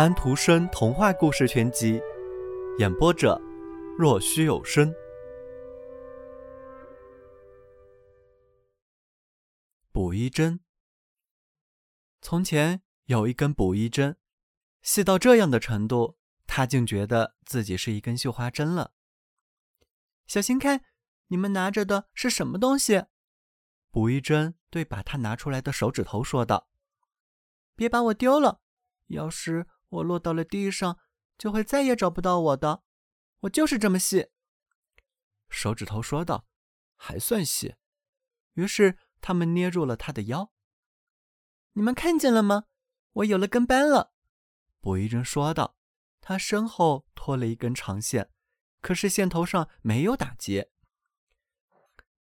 安徒生童话故事全集，演播者：若虚有声。补衣针。从前有一根补衣针，细到这样的程度，他竟觉得自己是一根绣花针了。小心看，你们拿着的是什么东西？补衣针对把他拿出来的手指头说道：“别把我丢了，要是……”我落到了地上，就会再也找不到我的。我就是这么细。手指头说道：“还算细。”于是他们捏住了他的腰。你们看见了吗？我有了跟班了。补衣人说道。他身后拖了一根长线，可是线头上没有打结。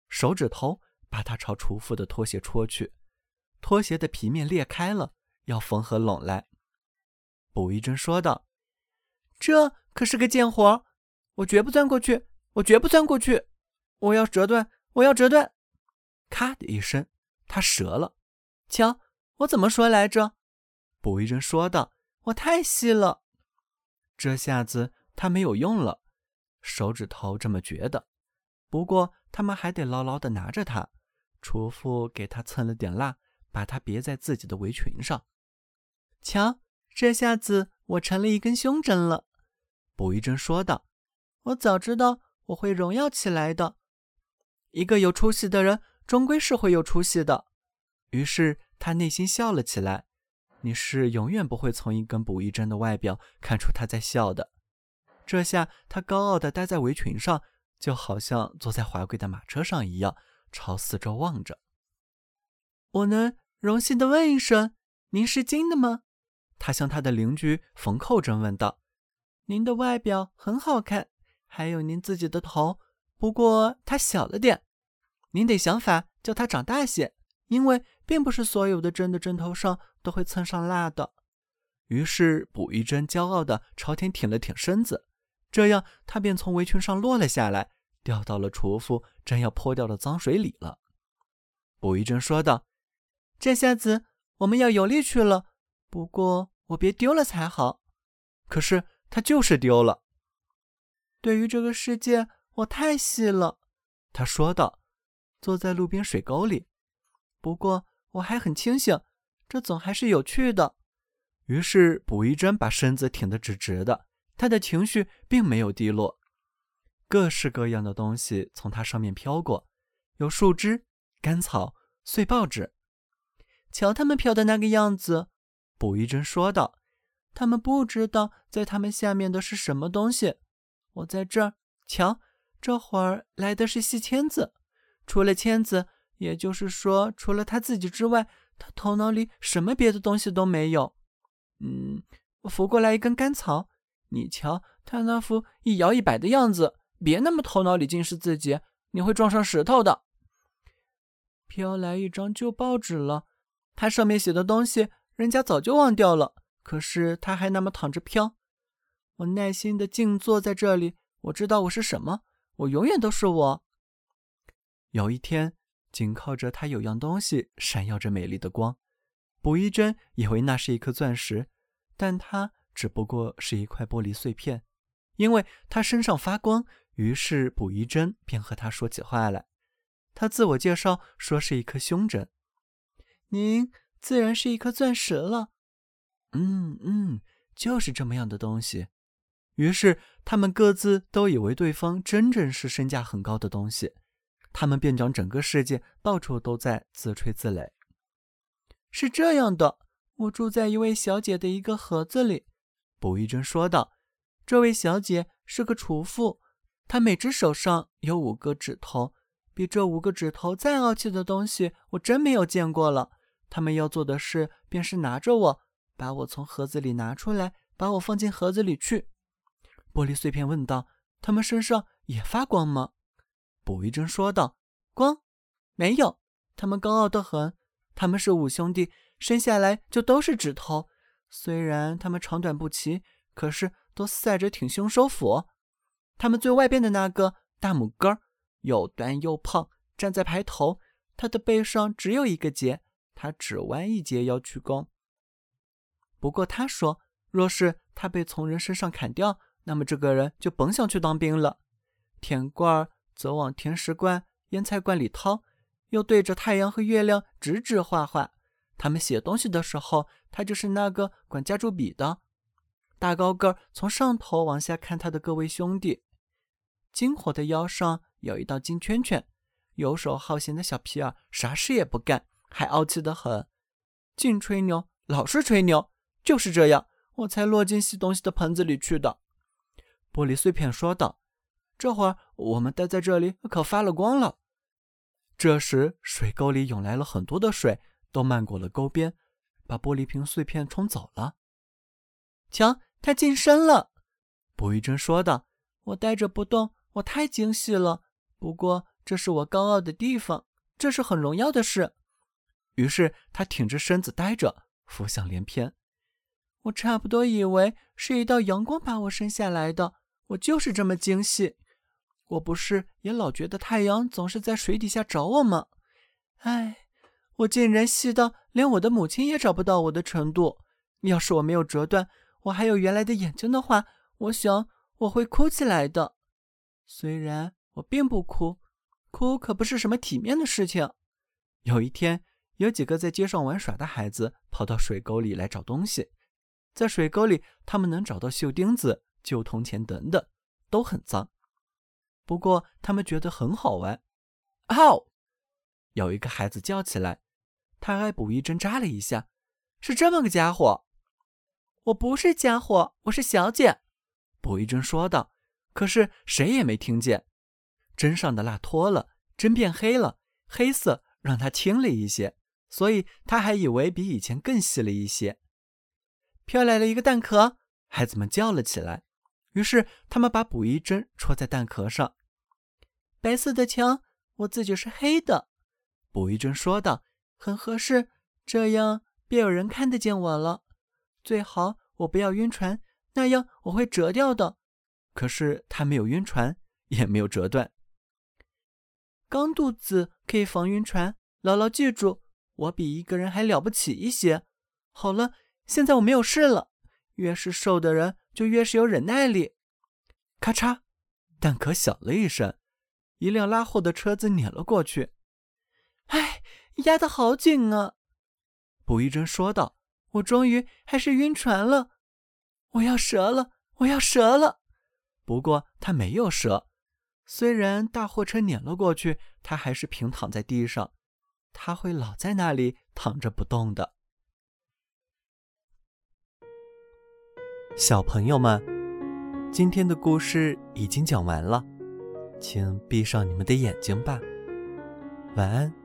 手指头把他朝厨妇的拖鞋戳去，拖鞋的皮面裂开了，要缝合拢来。补一针说道：“这可是个贱活，我绝不钻过去，我绝不钻过去！我要折断，我要折断！”咔的一声，它折了。瞧，我怎么说来着？补一针说道：“我太细了。”这下子他没有用了，手指头这么觉得。不过他们还得牢牢的拿着它。厨妇给他蹭了点蜡，把它别在自己的围裙上。瞧。这下子我成了一根胸针了，补一针说道：“我早知道我会荣耀起来的。一个有出息的人，终归是会有出息的。”于是他内心笑了起来。你是永远不会从一根补一针的外表看出他在笑的。这下他高傲的待在围裙上，就好像坐在华贵的马车上一样，朝四周望着。我能荣幸的问一声，您是金的吗？他向他的邻居冯寇真问道：“您的外表很好看，还有您自己的头，不过它小了点。您得想法叫它长大些，因为并不是所有的针的针头上都会蹭上蜡的。”于是补一针骄傲地朝天挺了挺身子，这样他便从围裙上落了下来，掉到了厨夫正要泼掉的脏水里了。补一针说道：“这下子我们要有力去了，不过……”我别丢了才好，可是他就是丢了。对于这个世界，我太细了，他说道。坐在路边水沟里，不过我还很清醒，这总还是有趣的。于是补一针把身子挺得直直的，他的情绪并没有低落。各式各样的东西从他上面飘过，有树枝、干草、碎报纸，瞧他们飘的那个样子。卜一针说道：“他们不知道在他们下面的是什么东西。我在这儿，瞧，这会儿来的是细签子。除了签子，也就是说，除了他自己之外，他头脑里什么别的东西都没有。嗯，扶过来一根干草，你瞧他那副一摇一摆的样子，别那么头脑里尽是自己，你会撞上石头的。飘来一张旧报纸了，它上面写的东西。”人家早就忘掉了，可是他还那么躺着飘。我耐心的静坐在这里，我知道我是什么，我永远都是我。有一天，紧靠着他有样东西闪耀着美丽的光，补一针以为那是一颗钻石，但它只不过是一块玻璃碎片。因为他身上发光，于是补一针便和他说起话来。他自我介绍说是一颗胸针。您。自然是一颗钻石了，嗯嗯，就是这么样的东西。于是他们各自都以为对方真正是身价很高的东西，他们便将整个世界到处都在自吹自擂。是这样的，我住在一位小姐的一个盒子里，卜一真说道。这位小姐是个厨妇，她每只手上有五个指头，比这五个指头再傲气的东西，我真没有见过了。他们要做的事便是拿着我，把我从盒子里拿出来，把我放进盒子里去。玻璃碎片问道：“他们身上也发光吗？”卜一真说道：“光，没有。他们高傲得很。他们是五兄弟，生下来就都是指头。虽然他们长短不齐，可是都赛着挺胸收腹。他们最外边的那个大拇哥又短又胖，站在排头。他的背上只有一个结。”他只弯一截腰鞠躬。不过他说：“若是他被从人身上砍掉，那么这个人就甭想去当兵了。甜罐儿则往甜食罐、腌菜罐里掏，又对着太阳和月亮指指画画。他们写东西的时候，他就是那个管家住笔的。大高个儿从上头往下看他的各位兄弟。金火的腰上有一道金圈圈。游手好闲的小皮儿啥事也不干，还傲气得很。净吹牛，老是吹牛，就是这样，我才落进洗东西的盆子里去的。玻璃碎片说道：“这会儿我们待在这里可发了光了。”这时，水沟里涌来了很多的水，都漫过了沟边，把玻璃瓶碎片冲走了。瞧，它进深了。卜玉珍说道：“我呆着不动，我太精细了。不过……”这是我高傲的地方，这是很荣耀的事。于是他挺着身子呆着，浮想联翩。我差不多以为是一道阳光把我生下来的，我就是这么精细。我不是也老觉得太阳总是在水底下找我吗？哎，我竟然细到连我的母亲也找不到我的程度。要是我没有折断，我还有原来的眼睛的话，我想我会哭起来的。虽然我并不哭。哭可不是什么体面的事情。有一天，有几个在街上玩耍的孩子跑到水沟里来找东西。在水沟里，他们能找到锈钉子、旧铜钱等等，都很脏。不过，他们觉得很好玩。哦！有一个孩子叫起来，他挨捕一针扎了一下。是这么个家伙。我不是家伙，我是小姐。捕一针说道。可是谁也没听见。针上的蜡脱了，针变黑了，黑色让它轻了一些，所以他还以为比以前更细了一些。飘来了一个蛋壳，孩子们叫了起来。于是他们把补衣针戳在蛋壳上。白色的墙，我自己是黑的。补衣针说道：“很合适，这样便有人看得见我了。最好我不要晕船，那样我会折掉的。可是他没有晕船，也没有折断。”钢肚子可以防晕船，牢牢记住，我比一个人还了不起一些。好了，现在我没有事了。越是瘦的人，就越是有忍耐力。咔嚓，蛋壳响了一声，一辆拉货的车子碾了过去。哎，压得好紧啊！卜一真说道：“我终于还是晕船了，我要折了，我要折了。”不过他没有折。虽然大货车碾了过去，他还是平躺在地上。他会老在那里躺着不动的。小朋友们，今天的故事已经讲完了，请闭上你们的眼睛吧，晚安。